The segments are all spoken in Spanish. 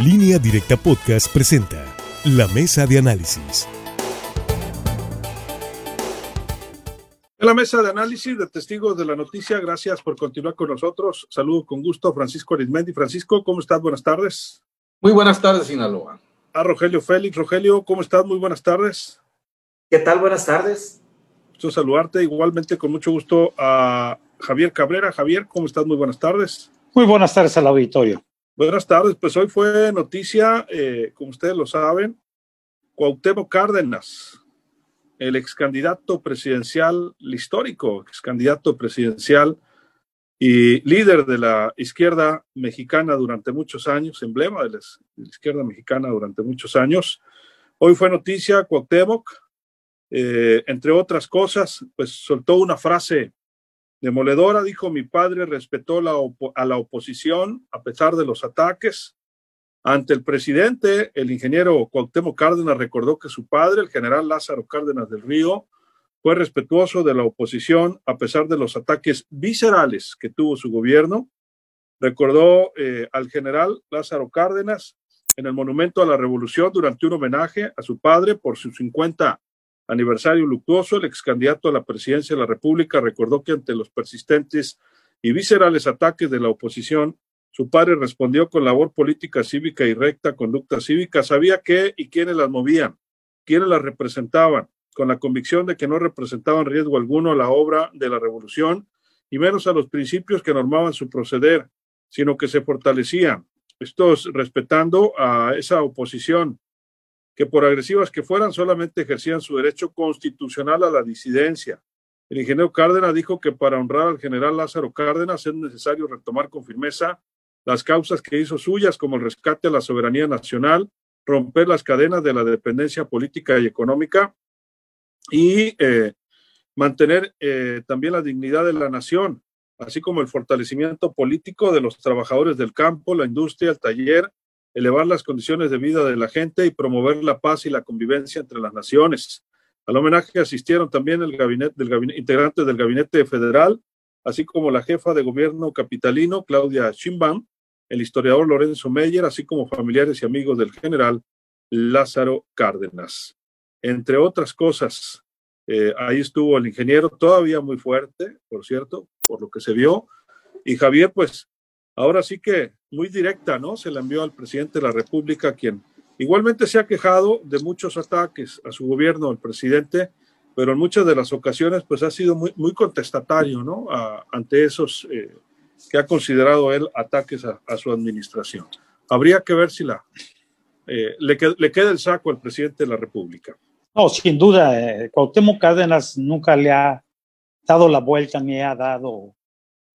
Línea Directa Podcast presenta La Mesa de Análisis. En la mesa de análisis de testigos de la noticia, gracias por continuar con nosotros. Saludo con gusto a Francisco Arizmendi. Francisco, ¿cómo estás? Buenas tardes. Muy buenas tardes, Sinaloa. A Rogelio Félix. Rogelio, ¿cómo estás? Muy buenas tardes. ¿Qué tal? Buenas tardes. Gusto saludarte. Igualmente, con mucho gusto a Javier Cabrera. Javier, ¿cómo estás? Muy buenas tardes. Muy buenas tardes al auditorio. Buenas tardes, pues hoy fue noticia, eh, como ustedes lo saben, Cuauhtémoc Cárdenas, el ex candidato presidencial, el histórico ex candidato presidencial y líder de la izquierda mexicana durante muchos años, emblema de la, izquierda mexicana durante muchos años. Hoy fue noticia Cuauhtémoc, eh, entre otras cosas, pues soltó una frase Demoledora, dijo mi padre, respetó a la oposición a pesar de los ataques. Ante el presidente, el ingeniero Cuauhtémoc Cárdenas recordó que su padre, el general Lázaro Cárdenas del Río, fue respetuoso de la oposición a pesar de los ataques viscerales que tuvo su gobierno. Recordó eh, al general Lázaro Cárdenas en el Monumento a la Revolución durante un homenaje a su padre por sus 50 aniversario luctuoso, el ex candidato a la presidencia de la República recordó que ante los persistentes y viscerales ataques de la oposición, su padre respondió con labor política cívica y recta conducta cívica, sabía qué y quiénes las movían, quiénes las representaban, con la convicción de que no representaban riesgo alguno a la obra de la revolución y menos a los principios que normaban su proceder, sino que se fortalecían, estos respetando a esa oposición que por agresivas que fueran solamente ejercían su derecho constitucional a la disidencia. El ingeniero Cárdenas dijo que para honrar al general Lázaro Cárdenas es necesario retomar con firmeza las causas que hizo suyas, como el rescate a la soberanía nacional, romper las cadenas de la dependencia política y económica y eh, mantener eh, también la dignidad de la nación, así como el fortalecimiento político de los trabajadores del campo, la industria, el taller elevar las condiciones de vida de la gente y promover la paz y la convivencia entre las naciones. Al homenaje asistieron también el gabinete, del gabinete, integrantes del gabinete federal, así como la jefa de gobierno capitalino, Claudia Sheinbaum, el historiador Lorenzo Meyer, así como familiares y amigos del general Lázaro Cárdenas. Entre otras cosas, eh, ahí estuvo el ingeniero, todavía muy fuerte, por cierto, por lo que se vio, y Javier, pues ahora sí que muy directa, ¿no? Se la envió al presidente de la República, quien igualmente se ha quejado de muchos ataques a su gobierno, el presidente, pero en muchas de las ocasiones pues ha sido muy, muy contestatario, ¿no? ante esos eh, que ha considerado él ataques a, su administración. Habría que ver si la, eh, le, le, queda el saco al presidente de la República. No, sin duda, eh, Cuauhtémoc Cárdenas nunca le ha dado la vuelta ni ha dado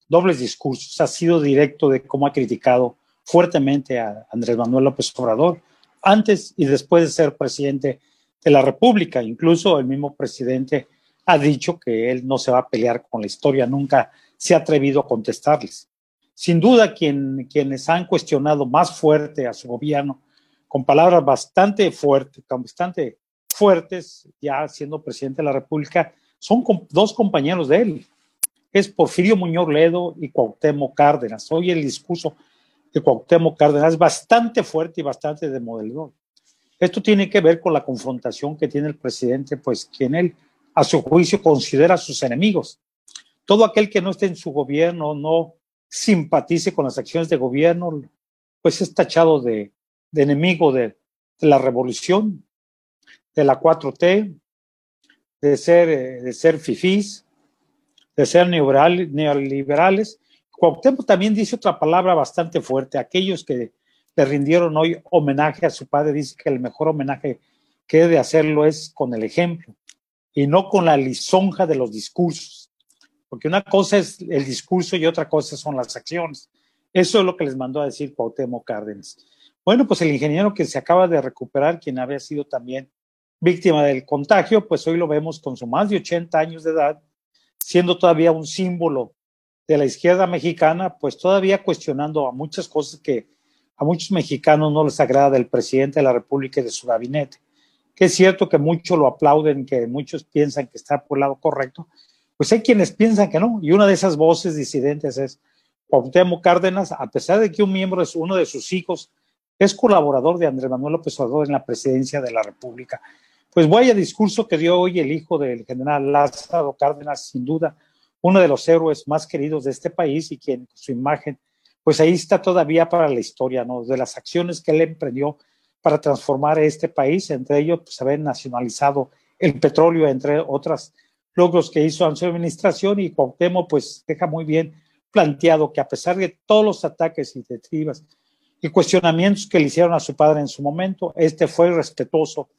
dobles discursos, ha sido directo de cómo ha criticado fuertemente a Andrés Manuel López Obrador antes y después de ser presidente de la República. Incluso el mismo presidente ha dicho que él no se va a pelear con la historia, nunca se ha atrevido a contestarles. Sin duda, quien, quienes han cuestionado más fuerte a su gobierno, con palabras bastante fuertes, bastante fuertes, ya siendo presidente de la República, son dos compañeros de él, es Porfirio Muñoz Ledo y Cuauhtémoc Cárdenas. Hoy el discurso de Cuauhtémoc Cárdenas es bastante fuerte y bastante demoledor. Esto tiene que ver con la confrontación que tiene el presidente, pues quien él, a su juicio, considera sus enemigos. Todo aquel que no esté en su gobierno, no simpatice con las acciones de gobierno, pues es tachado de, enemigo de, la revolución, de la 4T, de ser, eh, de ser fifís, de ser neoliberales. Cuauhtémoc también dice otra palabra bastante fuerte. Aquellos que le rindieron hoy homenaje a su padre dice que el mejor homenaje que debe hacerlo es con el ejemplo y no con la lisonja de los discursos. Porque una cosa es el discurso y otra cosa son las acciones. Eso es lo que les mandó a decir Cuauhtémoc Cárdenas. Bueno, pues el ingeniero que se acaba de recuperar, quien había sido también víctima del contagio, pues hoy lo vemos con su más de 80 años de edad, siendo todavía un símbolo de la izquierda mexicana, pues todavía cuestionando a muchas cosas que a muchos mexicanos no les agrada del presidente de la República y de su gabinete. Que es cierto que muchos lo aplauden, que muchos piensan que está por el lado correcto, pues hay quienes piensan que no. Y una de esas voces disidentes es Cuauhtémoc Cárdenas, a pesar de que un miembro, uno de sus hijos, es colaborador de Andrés Manuel López Obrador en la presidencia de la República. Pues vaya discurso que dio hoy el hijo del general Lázaro Cárdenas, sin duda, uno de los héroes más queridos de este país y quien su imagen, pues ahí está todavía para la historia, ¿no? De las acciones que él emprendió para transformar este país, entre ellos, pues haber nacionalizado el petróleo, entre otras logros que hizo en su administración y Cuauhtémoc, pues deja muy bien planteado que a pesar de todos los ataques y detribas y cuestionamientos que le hicieron a su padre en su momento, este fue respetuoso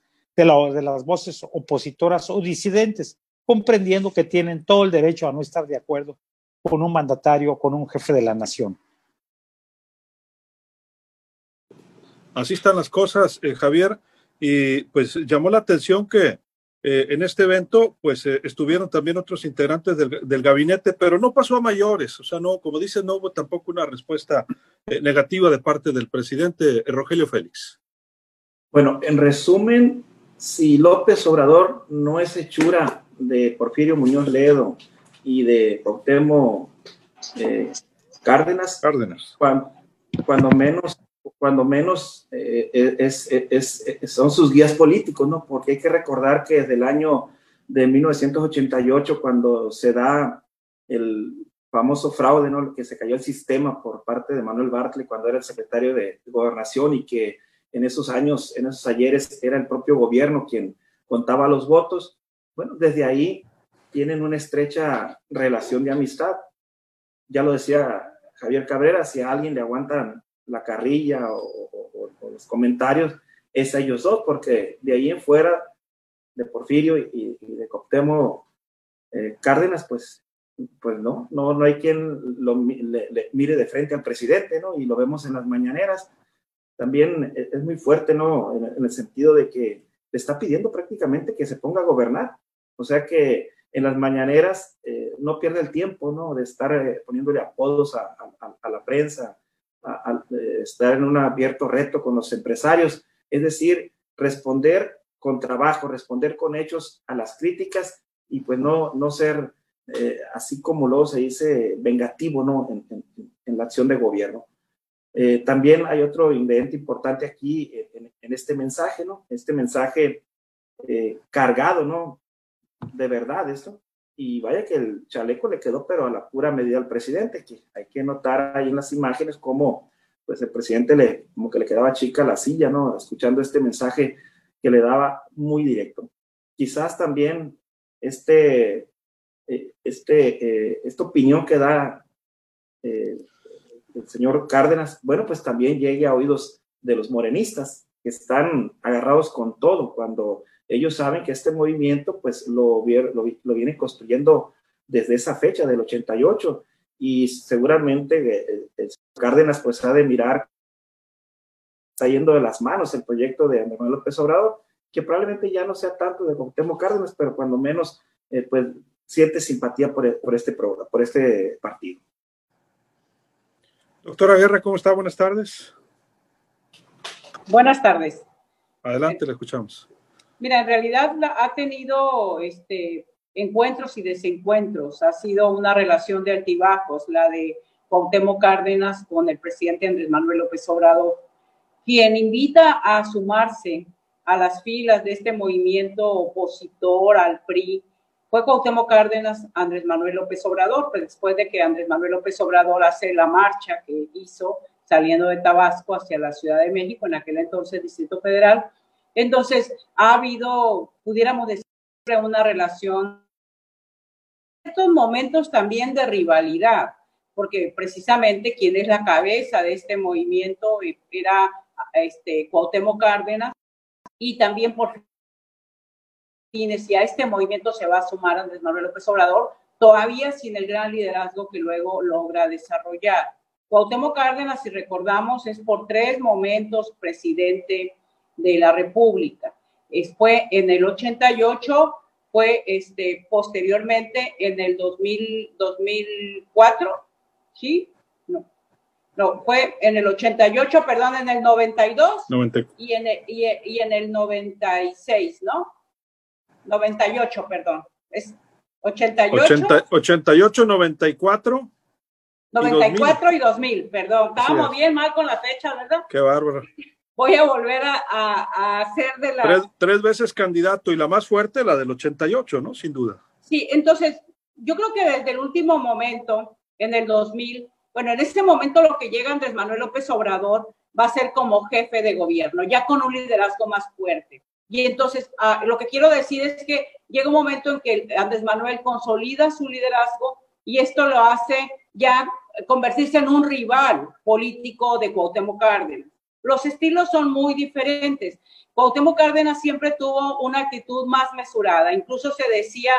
de, de las voces opositoras o disidentes, comprendiendo que tienen todo el derecho a no estar de acuerdo con un mandatario, con un jefe de la nación. Así están las cosas, eh, Javier, y pues llamó la atención que eh, en este evento, pues eh, estuvieron también otros integrantes del, del, gabinete, pero no pasó a mayores, o sea, no, como dicen, no hubo tampoco una respuesta eh, negativa de parte del presidente Rogelio Félix. Bueno, en resumen, si López Obrador no es hechura de Porfirio Muñoz Ledo y de Cuauhtémoc Cárdenas, Cárdenas. Cuando, cuando menos cuando menos eh, es, es, es, son sus guías políticos, ¿no? Porque hay que recordar que desde el año de 1988, cuando se da el famoso fraude, ¿no? Que se cayó el sistema por parte de Manuel Bartley cuando era el secretario de Gobernación y que en esos años, en esos ayeres, era el propio gobierno quien contaba los votos. Bueno, desde ahí tienen una estrecha relación de amistad. Ya lo decía Javier Cabrera, si a alguien le aguantan la carrilla o, los comentarios es a ellos dos, porque de ahí en fuera, de Porfirio y, de Coptemo eh, Cárdenas, pues, pues no, no, no hay quien lo, le, mire de frente al presidente, ¿no? Y lo vemos en las mañaneras. También e, es muy fuerte, ¿no? En, el sentido de que le está pidiendo prácticamente que se ponga a gobernar. O sea que en las mañaneras eh, no pierde el tiempo, ¿no? De estar eh, poniéndole apodos a, a, la prensa, estar en un abierto reto con los empresarios, es decir, responder con trabajo, responder con hechos a las críticas y pues no, no ser eh, así como luego se dice vengativo ¿no? en, en, la acción de gobierno. Eh, también hay otro ingrediente importante aquí en, en, este mensaje, ¿no? Este mensaje cargado, ¿no? De verdad, esto y vaya que el chaleco le quedó, pero a la pura medida al presidente, que hay que notar ahí en las imágenes cómo pues el presidente le, como que le quedaba chica la silla, ¿no? Escuchando este mensaje que le daba muy directo. Quizás también este, eh, este, eh, esta opinión que da eh, el señor Cárdenas, bueno, pues también llegue a oídos de los morenistas, que están agarrados con todo cuando ellos saben que este movimiento pues lo, lo, lo viene construyendo desde esa fecha del 88 y seguramente el, el Cárdenas pues ha de mirar está de las manos el proyecto de Manuel López Obrador, que probablemente ya no sea tanto de Cuauhtémoc Cárdenas, pero cuando menos eh, pues siente simpatía por, este por este partido. Doctora Guerra, ¿cómo está? Buenas tardes. Buenas tardes. Adelante, le escuchamos. Mira, en realidad ha tenido este, encuentros y desencuentros. Ha sido una relación de altibajos, la de Cuauhtémoc Cárdenas con el presidente Andrés Manuel López Obrador, quien invita a sumarse a las filas de este movimiento opositor al PRI. Fue Cuauhtémoc Cárdenas, Andrés Manuel López Obrador, pues después de que Andrés Manuel López Obrador hace la marcha que hizo saliendo de Tabasco hacia la Ciudad de México, en aquel entonces Distrito Federal, entonces, ha habido, pudiéramos decir, una relación, estos momentos también de rivalidad, porque precisamente quien es la cabeza de este movimiento era este, Cuauhtémoc Cárdenas, y también por si a este movimiento se va a sumar Andrés Manuel López Obrador, todavía sin el gran liderazgo que luego logra desarrollar. Cuauhtémoc Cárdenas, si recordamos, es por tres momentos presidente de la República. Fue en el 88, fue este, posteriormente en el 2000, 2004, ¿sí? No, no, fue en el 88, perdón, en el 92 Y, en el, y, en el 96, ¿no? 98, perdón. Es 88. 88, 94. 94 y 2000, perdón. Estábamos bien mal con la fecha, ¿verdad? Qué bárbaro. Voy a volver a, a, hacer de la... Tres, tres, veces candidato y la más fuerte, la del 88, ¿no? Sin duda. Sí, entonces, yo creo que desde el último momento, en el 2000, bueno, en este momento lo que llega Andrés Manuel López Obrador va a ser como jefe de gobierno, ya con un liderazgo más fuerte. Y entonces, ah, lo que quiero decir es que llega un momento en que Andrés Manuel consolida su liderazgo y esto lo hace ya convertirse en un rival político de Cuauhtémoc Cárdenas. Los estilos son muy diferentes. Cuauhtémoc Cárdenas siempre tuvo una actitud más mesurada. Incluso se decía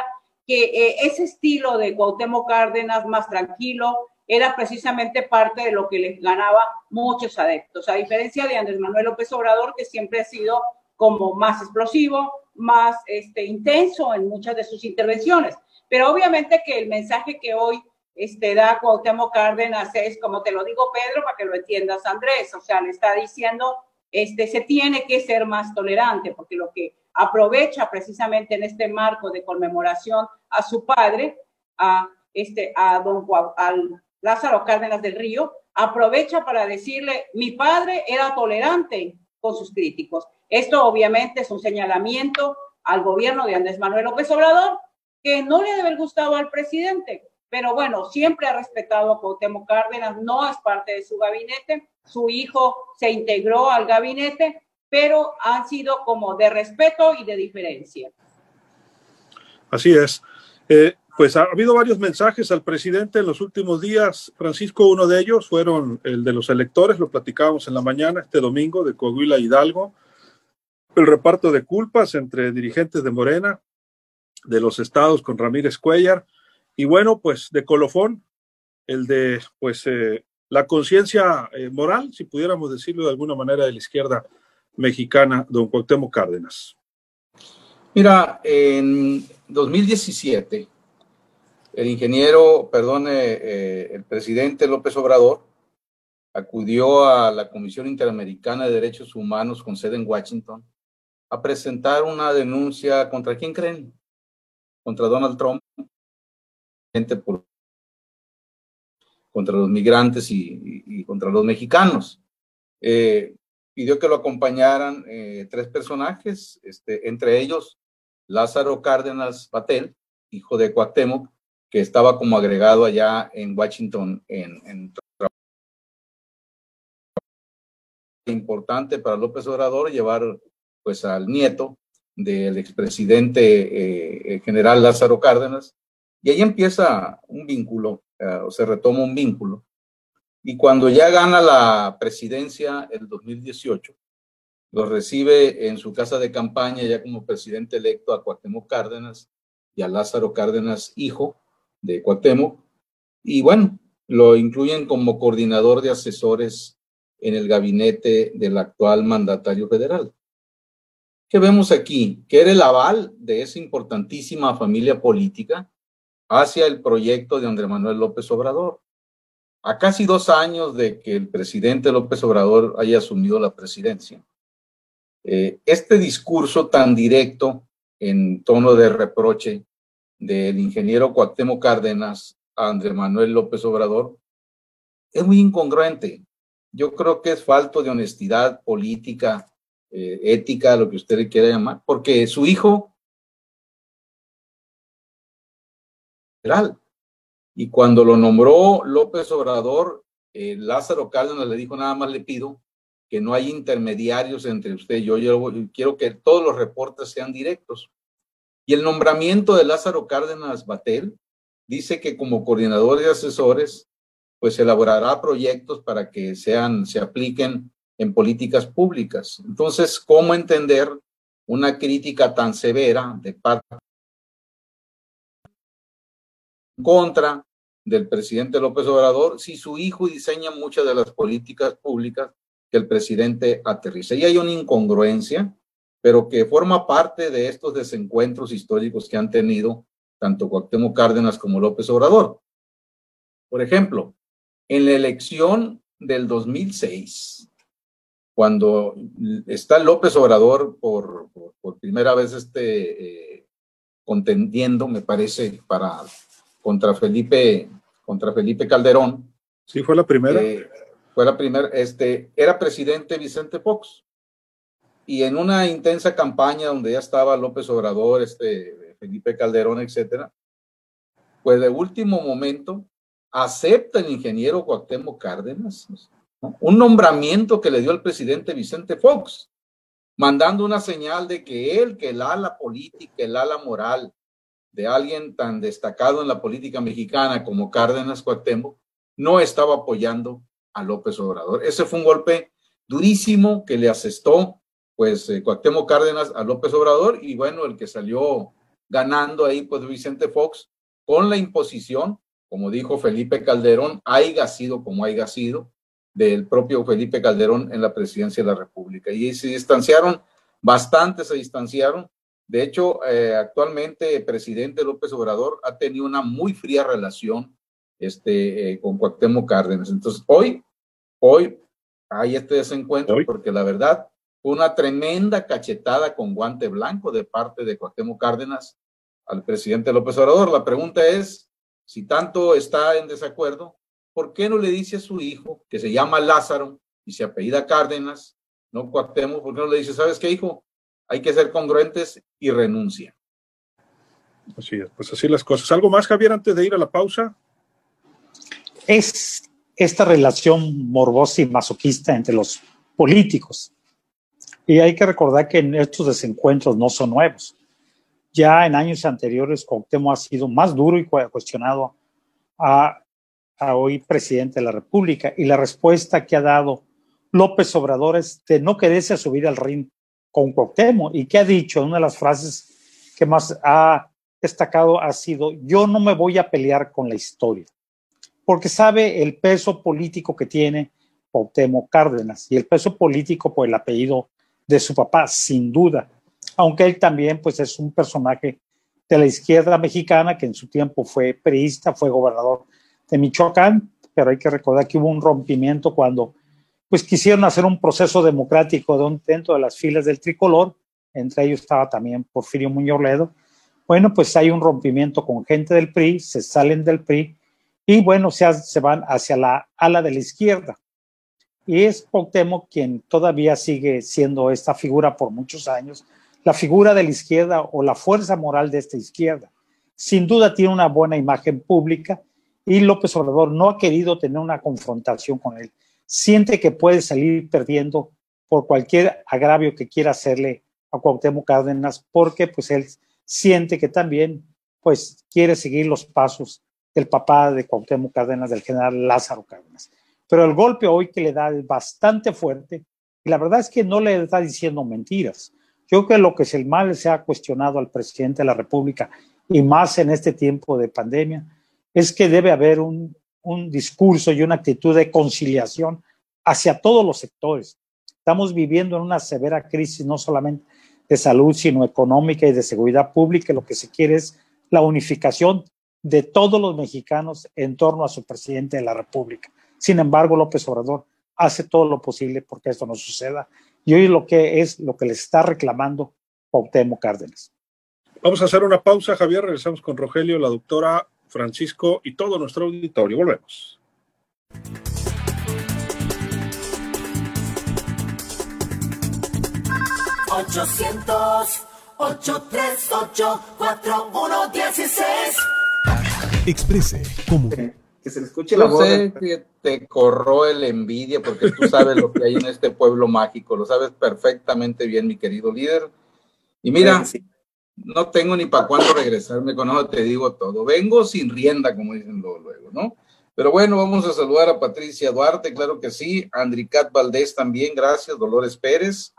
que eh, ese estilo de Cuauhtémoc Cárdenas más tranquilo era precisamente parte de lo que les ganaba muchos adeptos, a diferencia de Andrés Manuel López Obrador, que siempre ha sido como más explosivo, más este, intenso en muchas de sus intervenciones. Pero obviamente que el mensaje que hoy este, da Cuauhtémoc Cárdenas es, como te lo digo Pedro, para que lo entiendas Andrés, o sea, le está diciendo, este, se tiene que ser más tolerante, porque lo que aprovecha precisamente en este marco de conmemoración a su padre, a, este, a don al Lázaro Cárdenas del Río, aprovecha para decirle, mi padre era tolerante con sus críticos. Esto obviamente es un señalamiento al gobierno de Andrés Manuel López Obrador, que no le debe haber gustado al presidente, pero bueno, siempre ha respetado a Cuauhtémoc Cárdenas, no es parte de su gabinete, su hijo se integró al gabinete, pero han sido como de respeto y de diferencia. Así es. Eh, pues ha habido varios mensajes al presidente en los últimos días. Francisco, uno de ellos fueron el de los electores, lo platicábamos en la mañana este domingo de Coahuila Hidalgo, el reparto de culpas entre dirigentes de Morena, de los estados con Ramírez Cuellar, y bueno, pues de colofón, el de pues eh, la conciencia eh, moral, si pudiéramos decirlo de alguna manera, de la izquierda mexicana, don Cuauhtémoc Cárdenas. Mira, en 2017, el ingeniero, perdón, eh, el presidente López Obrador acudió a la Comisión Interamericana de Derechos Humanos con sede en Washington a presentar una denuncia contra quién creen? Contra Donald Trump, por, contra los migrantes y, contra los mexicanos. Eh, pidió que lo acompañaran eh, tres personajes, este, entre ellos Lázaro Cárdenas Batel, hijo de Cuauhtémoc, que estaba como agregado allá en Washington en, en importante para López Obrador llevar pues al nieto del expresidente eh, general Lázaro Cárdenas y ahí empieza un vínculo, eh, o se retoma un vínculo. Y cuando ya gana la presidencia el 2018, lo recibe en su casa de campaña ya como presidente electo a Cuauhtémoc Cárdenas y a Lázaro Cárdenas, hijo de Cuauhtémoc. Y bueno, lo incluyen como coordinador de asesores en el gabinete del actual mandatario federal. ¿Qué vemos aquí? Que era el aval de esa importantísima familia política hacia el proyecto de Andrés Manuel López Obrador. A casi dos años de que el presidente López Obrador haya asumido la presidencia, eh, este discurso tan directo en tono de reproche del ingeniero Cuauhtémoc Cárdenas a Andrés Manuel López Obrador es muy incongruente. Yo creo que es falto de honestidad política, eh, ética, lo que usted le quiera llamar, porque su hijo Y cuando lo nombró López Obrador, eh, Lázaro Cárdenas le dijo, nada más le pido que no hay intermediarios entre usted y yo. Yo quiero que todos los reportes sean directos. Y el nombramiento de Lázaro Cárdenas Batel dice que como coordinador de asesores, pues elaborará proyectos para que sean, se apliquen en políticas públicas. Entonces, ¿cómo entender una crítica tan severa de parte contra del presidente López Obrador si su hijo diseña muchas de las políticas públicas que el presidente aterriza. Y hay una incongruencia, pero que forma parte de estos desencuentros históricos que han tenido tanto Cuauhtémoc Cárdenas como López Obrador. Por ejemplo, en la elección del 2006, cuando está López Obrador por, por, primera vez este, eh, contendiendo, me parece, para contra Felipe, contra Felipe Calderón, Sí, fue la primera. Eh, fue la primera, este, era presidente Vicente Fox. Y en una intensa campaña donde ya estaba López Obrador, este, Felipe Calderón, etcétera, pues de último momento acepta el ingeniero Cuauhtémoc Cárdenas un nombramiento que le dio el presidente Vicente Fox, mandando una señal de que él, que el ala política, el ala moral de alguien tan destacado en la política mexicana como Cárdenas Cuauhtémoc, no estaba apoyando a López Obrador. Ese fue un golpe durísimo que le asestó pues eh, Cuauhtémoc Cárdenas a López Obrador y bueno, el que salió ganando ahí pues Vicente Fox con la imposición, como dijo Felipe Calderón, haya sido como haya sido, del propio Felipe Calderón en la presidencia de la República. Y se distanciaron, bastante se distanciaron. De hecho, eh, actualmente el presidente López Obrador ha tenido una muy fría relación este, eh, con Cuauhtémoc Cárdenas. Entonces, hoy, hoy hay este desencuentro porque la verdad una tremenda cachetada con guante blanco de parte de Cuauhtémoc Cárdenas al presidente López Obrador. La pregunta es, si tanto está en desacuerdo, ¿por qué no le dice a su hijo, que se llama Lázaro y se apellida Cárdenas, no Cuauhtémoc, por qué no le dice, ¿sabes qué, hijo? Hay que ser congruentes y renuncia. Así es, pues así las cosas. ¿Algo más, Javier, antes de ir a la pausa? Es esta relación morbosa y masoquista entre los políticos. Y hay que recordar que estos desencuentros no son nuevos. Ya en años anteriores, Cuauhtémoc ha sido más duro y cuestionado a a hoy presidente de la República y la respuesta que ha dado López Obrador es de no quererse subir al ring con Cuauhtémoc y que ha dicho, una de las frases que más ha destacado ha sido, yo no me voy a pelear con la historia, porque sabe el peso político que tiene Cuauhtémoc Cárdenas y el peso político por el apellido de su papá, sin duda, aunque él también pues es un personaje de la izquierda mexicana que en su tiempo fue periodista, fue gobernador de Michoacán, pero hay que recordar que hubo un rompimiento cuando pues quisieron hacer un proceso democrático dentro de las filas del tricolor, entre ellos estaba también Porfirio Muñoz Ledo. Bueno, pues hay un rompimiento con gente del PRI, se salen del PRI y bueno, se, se van hacia la ala de la izquierda. Y es Cuauhtémoc quien todavía sigue siendo esta figura por muchos años, la figura de la izquierda o la fuerza moral de esta izquierda. Sin duda tiene una buena imagen pública, y López Obrador no ha querido tener una confrontación con él. Siente que puede salir perdiendo por cualquier agravio que quiera hacerle a Cuauhtémoc Cárdenas, porque pues él siente que también pues quiere seguir los pasos del papá de Cuauhtémoc Cárdenas, del general Lázaro Cárdenas. Pero el golpe hoy que le da es bastante fuerte y la verdad es que no le está diciendo mentiras. Yo creo que lo que es el mal se ha cuestionado al presidente de la República y más en este tiempo de pandemia es que debe haber un, discurso y una actitud de conciliación hacia todos los sectores. Estamos viviendo en una severa crisis, no solamente de salud, sino económica y de seguridad pública. Lo que se quiere es la unificación de todos los mexicanos en torno a su presidente de la República. Sin embargo, López Obrador hace todo lo posible porque esto no suceda. Y hoy lo que es lo que le está reclamando Cuauhtémoc Cárdenas. Vamos a hacer una pausa, Javier. Regresamos con Rogelio, la doctora Francisco y todo nuestro auditorio. Volvemos. Exprese como que se le escuche la voz. sé que te corró el envidia porque tú sabes lo que hay en este pueblo mágico, lo sabes perfectamente bien, mi querido líder. Y mira, no tengo ni para cuándo regresarme, con eso te digo todo. Vengo sin rienda, como dicen luego, ¿no? Pero bueno, vamos a saludar a Patricia Duarte, claro que sí, Andricat Valdés también, gracias, Dolores Pérez.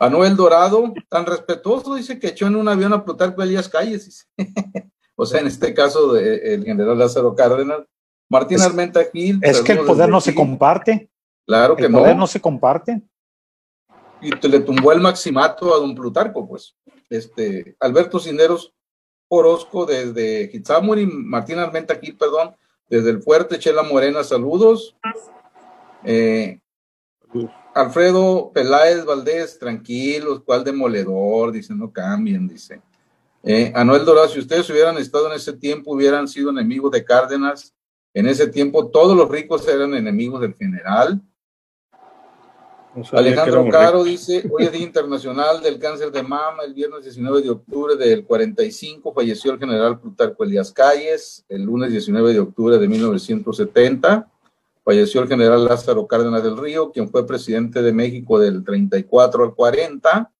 Manuel Dorado, tan respetuoso, dice que echó en un avión a Plutarco Elías Calles, o sea, en este caso del el general Lázaro Cárdenas. Martín Armenta Gil. Es que el poder no se comparte. Claro que no. El poder no se comparte. Y te le tumbó el maximato a don Plutarco, pues este, Alberto Cinderos Orozco desde y Martín Armenta aquí, perdón, desde el fuerte, Chela Morena, saludos. Eh, Alfredo Peláez Valdés, tranquilos, cuál demoledor, dice, no cambien, dice. Eh, Anuel Dorado, si ustedes hubieran estado en ese tiempo, hubieran sido enemigos de Cárdenas, En ese tiempo todos los ricos eran enemigos del general. Alejandro Caro dice, hoy es Día Internacional del Cáncer de Mama, el viernes 19 de octubre del 45 falleció el general Plutarco Elías Calles, el lunes 19 de octubre de 1970 falleció el general Lázaro Cárdenas del Río, quien fue presidente de México del 34 al 40,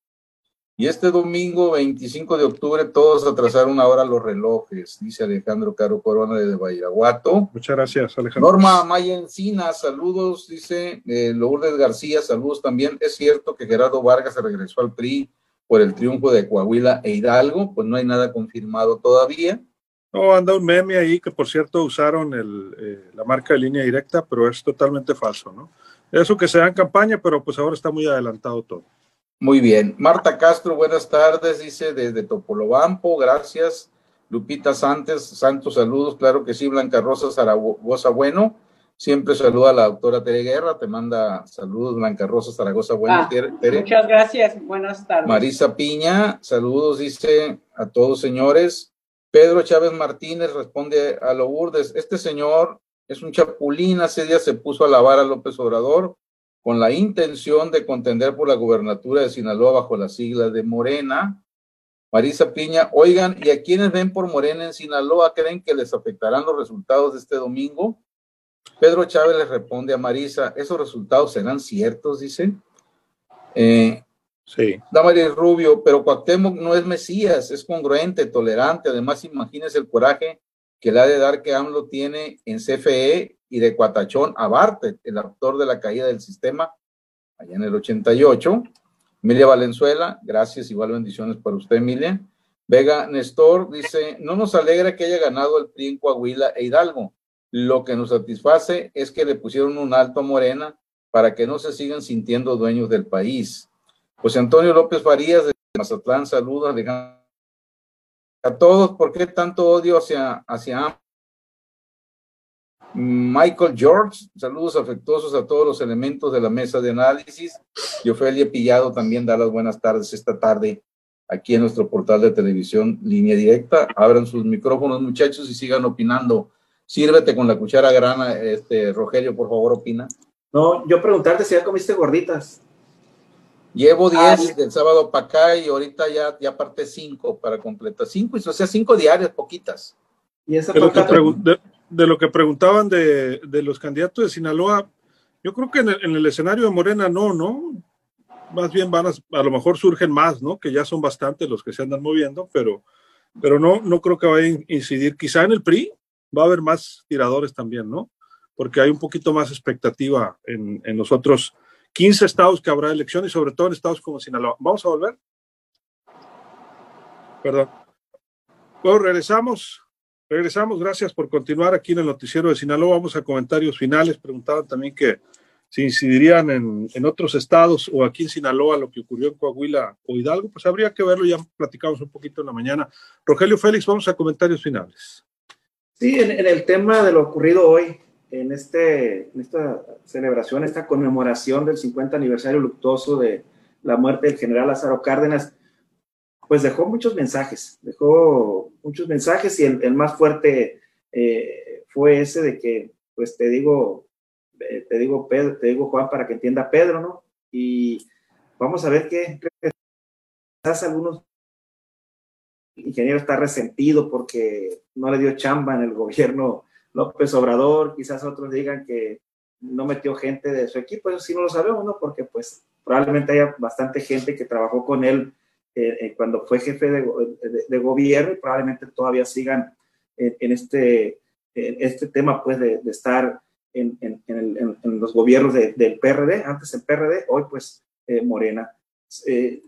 y este domingo 25 de octubre todos atrasaron una hora los relojes, dice Alejandro Caro Corona de Bairaguato. Muchas gracias, Alejandro. Norma Maya Encina, saludos, dice eh, Lourdes García, saludos también. Es cierto que Gerardo Vargas se regresó al PRI por el triunfo de Coahuila e Hidalgo, pues no hay nada confirmado todavía. No, anda un meme ahí que por cierto usaron el, eh, la marca de línea directa, pero es totalmente falso, ¿no? Eso que se da en campaña, pero pues ahora está muy adelantado todo. Muy bien. Marta Castro, buenas tardes, dice desde Topolobampo, gracias. Lupita Santos, Santos, saludos, claro que sí. Blanca Rosa Zaragoza Bueno, siempre saluda a la doctora Tere Guerra, te manda saludos, Blanca Rosa Zaragoza Bueno. Ah, muchas gracias, buenas tardes. Marisa Piña, saludos, dice a todos señores. Pedro Chávez Martínez responde a Lourdes, este señor es un chapulín, hace días se puso a lavar a López Obrador con la intención de contender por la gubernatura de Sinaloa bajo la sigla de Morena. Marisa Piña, oigan, ¿y a quienes ven por Morena en Sinaloa creen que les afectarán los resultados de este domingo? Pedro Chávez le responde a Marisa, ¿esos resultados serán ciertos? Dice. Eh, sí. Damaris Rubio, pero Cuauhtémoc no es Mesías, es congruente, tolerante. Además, imagínese el coraje que le ha de dar que AMLO tiene en CFE y de Cuatachón a Bartet, el autor de la caída del sistema, allá en el 88. Emilia Valenzuela, gracias, igual bendiciones para usted, Emilia. Vega Nestor dice, no nos alegra que haya ganado el PRI en Coahuila e Hidalgo. Lo que nos satisface es que le pusieron un alto a Morena para que no se sigan sintiendo dueños del país. José Antonio López Farías de Mazatlán, saludos a todos. ¿Por qué tanto odio hacia, hacia Michael George, saludos afectuosos a todos los elementos de la mesa de análisis. Y Ofelia Pillado también da las buenas tardes esta tarde aquí en nuestro portal de televisión Línea Directa. Abran sus micrófonos, muchachos, y sigan opinando. Sírvete con la cuchara grana, este Rogelio, por favor, opina. No, yo preguntarte si ya comiste gorditas. Llevo 10 ah, del sábado para acá y ahorita ya, ya parte 5 para completar. 5, o sea, 5 diarias, poquitas. ¿Y esa de, de, lo que preguntaban de, de, los candidatos de Sinaloa, yo creo que en el, en el, escenario de Morena no, ¿no? Más bien van a, a lo mejor surgen más, ¿no? Que ya son bastantes los que se andan moviendo, pero, pero no, no creo que vaya a incidir. Quizá en el PRI va a haber más tiradores también, ¿no? Porque hay un poquito más expectativa en, en los otros 15 estados que habrá elecciones, sobre todo en estados como Sinaloa. ¿Vamos a volver? Perdón. Bueno, regresamos. Regresamos. Gracias por continuar aquí en el noticiero de Sinaloa. Vamos a comentarios finales. Preguntaban también que si incidirían en, en, otros estados o aquí en Sinaloa lo que ocurrió en Coahuila o Hidalgo, pues habría que verlo, ya platicamos un poquito en la mañana. Rogelio Félix, vamos a comentarios finales. Sí, en, en el tema de lo ocurrido hoy, en, este, en esta celebración, esta conmemoración del 50 aniversario luctuoso de la muerte del general Lázaro Cárdenas, pues dejó muchos mensajes, dejó muchos mensajes y el, más fuerte eh, fue ese de que, pues te digo, eh, te digo Pedro, te digo Juan para que entienda Pedro, ¿no? Y vamos a ver qué, quizás algunos ingenieros está resentido porque no le dio chamba en el gobierno López Obrador, quizás otros digan que no metió gente de su equipo, eso sí no lo sabemos, ¿no? Porque pues probablemente haya bastante gente que trabajó con él eh, eh, cuando fue jefe de, de, gobierno y probablemente todavía sigan en, este, en este tema pues de, de estar en, en, los gobiernos del PRD, antes el PRD, hoy pues eh, Morena.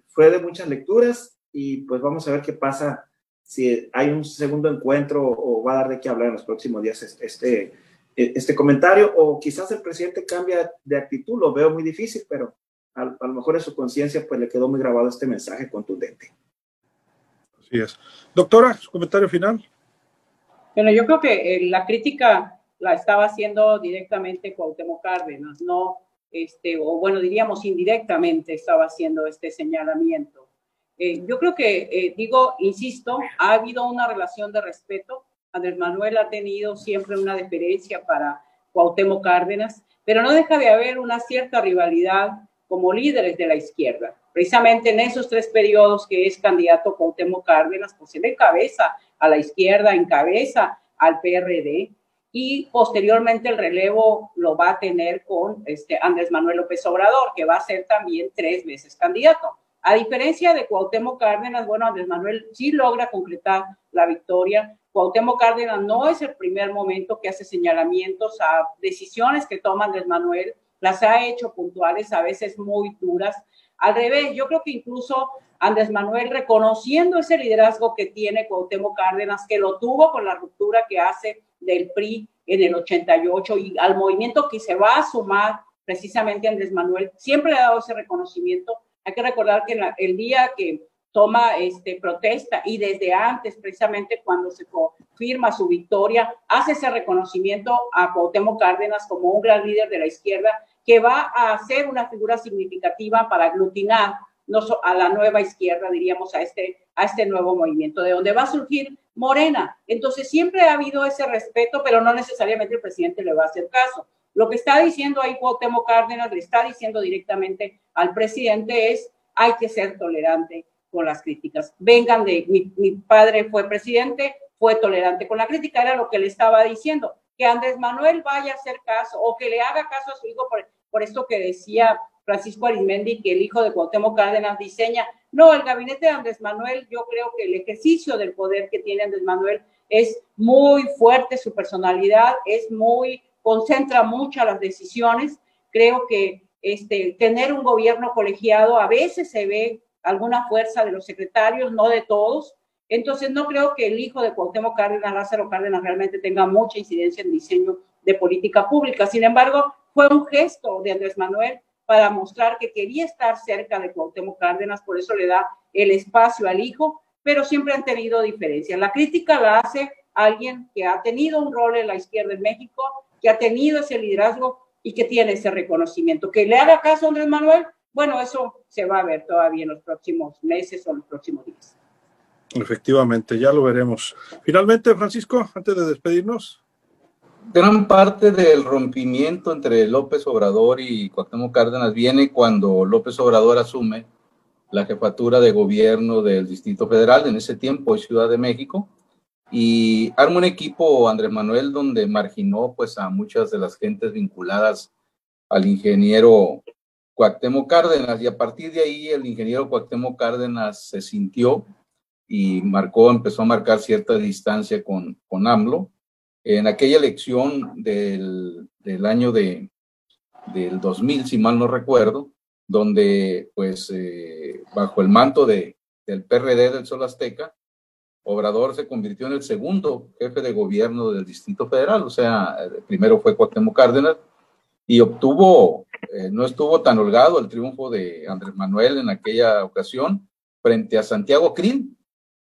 fue de muchas lecturas y pues vamos a ver qué pasa si hay un segundo encuentro o va a dar de qué hablar en los próximos días este, este comentario, o quizás el presidente cambia de actitud, lo veo muy difícil, pero a, a lo mejor en su conciencia pues le quedó muy grabado este mensaje contundente. Así es. Doctora, su comentario final. Bueno, yo creo que eh, la crítica la estaba haciendo directamente Cuauhtémoc Cárdenas, no, este, o bueno, diríamos indirectamente estaba haciendo este señalamiento. Eh, yo creo que, eh, digo, insisto, ha habido una relación de respeto Andrés Manuel ha tenido siempre una deferencia para Cuauhtémoc Cárdenas, pero no deja de haber una cierta rivalidad como líderes de la izquierda. Precisamente en esos tres periodos que es candidato Cuauhtémoc Cárdenas, pues él encabeza a la izquierda, encabeza al PRD y posteriormente el relevo lo va a tener con este Andrés Manuel López Obrador, que va a ser también tres veces candidato. A diferencia de Cuauhtémoc Cárdenas, bueno, Andrés Manuel sí logra concretar la victoria. Cuauhtémoc Cárdenas no es el primer momento que hace señalamientos a decisiones que toma Andrés Manuel, las ha hecho puntuales, a veces muy duras. Al revés, yo creo que incluso Andrés Manuel, reconociendo ese liderazgo que tiene Cuauhtémoc Cárdenas, que lo tuvo con la ruptura que hace del PRI en el 88 y al movimiento que se va a sumar precisamente Andrés Manuel, siempre le ha dado ese reconocimiento. Hay que recordar que el día que toma este, protesta y desde antes, precisamente cuando se confirma su victoria, hace ese reconocimiento a Cuauhtémoc Cárdenas como un gran líder de la izquierda que va a ser una figura significativa para aglutinar a la nueva izquierda, diríamos, a este, a este nuevo movimiento, de donde va a surgir Morena. Entonces siempre ha habido ese respeto, pero no necesariamente el presidente le va a hacer caso. Lo que está diciendo ahí Cuauhtémoc Cárdenas, le está diciendo directamente al presidente es, hay que ser tolerante con las críticas. Vengan de, mi, mi padre fue presidente, fue tolerante con la crítica, era lo que le estaba diciendo. Que Andrés Manuel vaya a hacer caso o que le haga caso a su hijo por, por esto que decía Francisco Arismendi, que el hijo de Cuauhtémoc Cárdenas diseña. No, el gabinete de Andrés Manuel, yo creo que el ejercicio del poder que tiene Andrés Manuel es muy fuerte, su personalidad es muy, concentra mucho las decisiones. Creo que este, tener un gobierno colegiado a veces se ve alguna fuerza de los secretarios, no de todos. Entonces, no creo que el hijo de Cuauhtémoc Cárdenas, Lázaro Cárdenas, realmente tenga mucha incidencia en diseño de política pública. Sin embargo, fue un gesto de Andrés Manuel para mostrar que quería estar cerca de Cuauhtémoc Cárdenas, por eso le da el espacio al hijo, pero siempre han tenido diferencias. La crítica la hace alguien que ha tenido un rol en la izquierda en México, que ha tenido ese liderazgo y que tiene ese reconocimiento. Que le haga caso Andrés Manuel, bueno, eso se va a ver todavía en los próximos meses o los próximos días. Efectivamente, ya lo veremos. Finalmente, Francisco, antes de despedirnos gran parte del rompimiento entre López Obrador y Cuauhtémoc Cárdenas viene cuando López Obrador asume la jefatura de gobierno del Distrito Federal, en ese tiempo Ciudad de México, y arma un equipo, Andrés Manuel, donde marginó pues a muchas de las gentes vinculadas al ingeniero Cuauhtémoc Cárdenas, y a partir de ahí el ingeniero Cuauhtémoc Cárdenas se sintió y marcó, empezó a marcar cierta distancia con, con AMLO, en aquella elección del, del año de, del 2000, si mal no recuerdo, donde pues eh, bajo el manto de, del PRD del Sol Azteca, Obrador se convirtió en el segundo jefe de gobierno del Distrito Federal, o sea, primero fue Cuauhtémoc Cárdenas y obtuvo, eh, no estuvo tan holgado el triunfo de Andrés Manuel en aquella ocasión frente a Santiago Krill,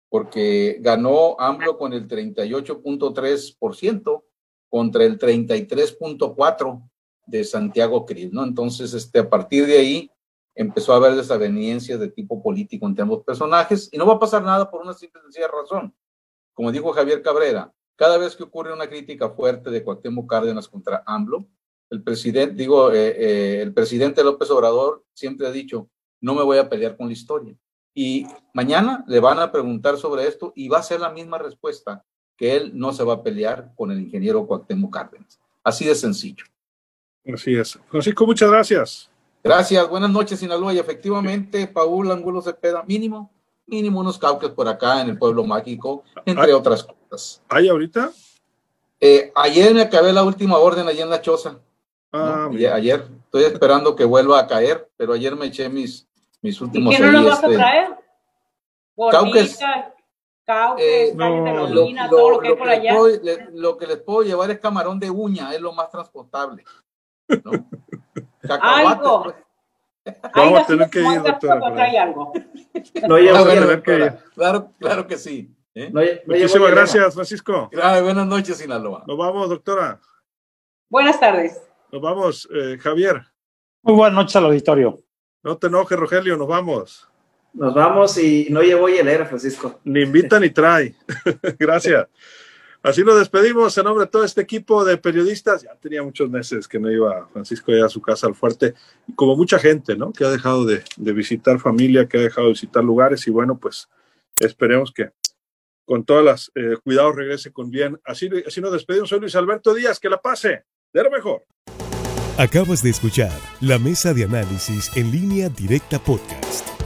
porque ganó AMLO con el 38.3% contra el 33.4% de Santiago Cris, ¿no? Entonces, este, a partir de ahí empezó a haber desavenencias de tipo político entre ambos personajes y no va a pasar nada por una simple sencilla razón. Como dijo Javier Cabrera, cada vez que ocurre una crítica fuerte de Cuauhtémoc Cárdenas contra AMLO, el presidente, digo, eh, eh, el presidente López Obrador siempre ha dicho, no me voy a pelear con la historia. Y mañana le van a preguntar sobre esto y va a ser la misma respuesta, que él no se va a pelear con el ingeniero Cuauhtémoc Cárdenas. Así de sencillo. Así es. Francisco, muchas gracias. Gracias, buenas noches, Sinaloa. Y efectivamente, Paul Angulo Cepeda, mínimo, mínimo unos cauques por acá en el pueblo mágico, entre otras cosas. ¿Hay ahorita? Eh, ayer me acabé la última orden allí en la choza. Ah, Ayer, estoy esperando que vuelva a caer, pero ayer me eché mis, mis últimos ¿Y qué no lo vas a este, traer? Cauques. Cauques, eh, no, lo, todo lo que hay por allá. Puedo, le, lo que les puedo llevar es camarón de uña, es lo más transportable. ¿no? Algo. Pues. Vamos a tener que ir, doctora. Algo. No llevo ah, que Claro, claro que sí. ¿eh? No, Muchísimas gracias, Francisco. Gracias, buenas noches, Sinaloa. Nos vamos, doctora. Buenas tardes. Nos vamos, eh, Javier. Muy buenas noches al auditorio. No te enojes, Rogelio, nos vamos. Nos vamos y no llevo hielera, Francisco. Ni invita ni trae. Gracias. Así nos despedimos en nombre de todo este equipo de periodistas. Ya tenía muchos meses que no iba Francisco ya a su casa al fuerte, como mucha gente, ¿no? Que ha dejado de, visitar familia, que ha dejado de visitar lugares y bueno, pues esperemos que con todos los eh, cuidados regrese con bien. Así, así nos despedimos. Soy Luis Alberto Díaz, que la pase. De lo mejor. Acabas de escuchar la mesa de análisis en línea directa podcast.